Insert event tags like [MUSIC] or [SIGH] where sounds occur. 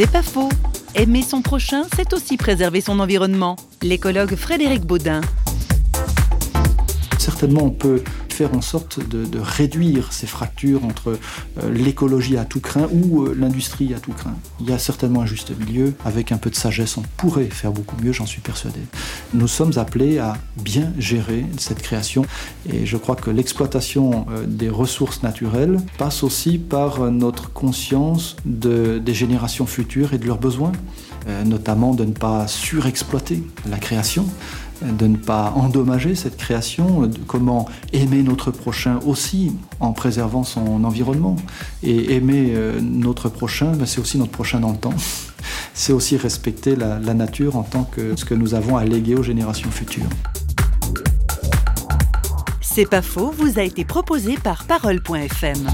C'est pas faux. Aimer son prochain, c'est aussi préserver son environnement. L'écologue Frédéric Baudin. Certainement, on peut faire en sorte de, réduire ces fractures entre euh, l'écologie à tout craint ou euh, l'industrie à tout craint. Il y a certainement un juste milieu. Avec un peu de sagesse, on pourrait faire beaucoup mieux, j'en suis persuadé. Nous sommes appelés à bien gérer cette création et je crois que l'exploitation euh, des ressources naturelles passe aussi par notre conscience de, des générations futures et de leurs besoins, notamment de ne pas surexploiter la création de ne pas endommager cette création, comment aimer notre prochain aussi en préservant son environnement. Et aimer euh, notre prochain, ben, c'est aussi notre prochain dans le temps. [LAUGHS] C'est aussi respecter la, la nature en tant que ce que nous avons à léguer aux générations futures. C'est pas faux, vous a été proposé par Parole.fm.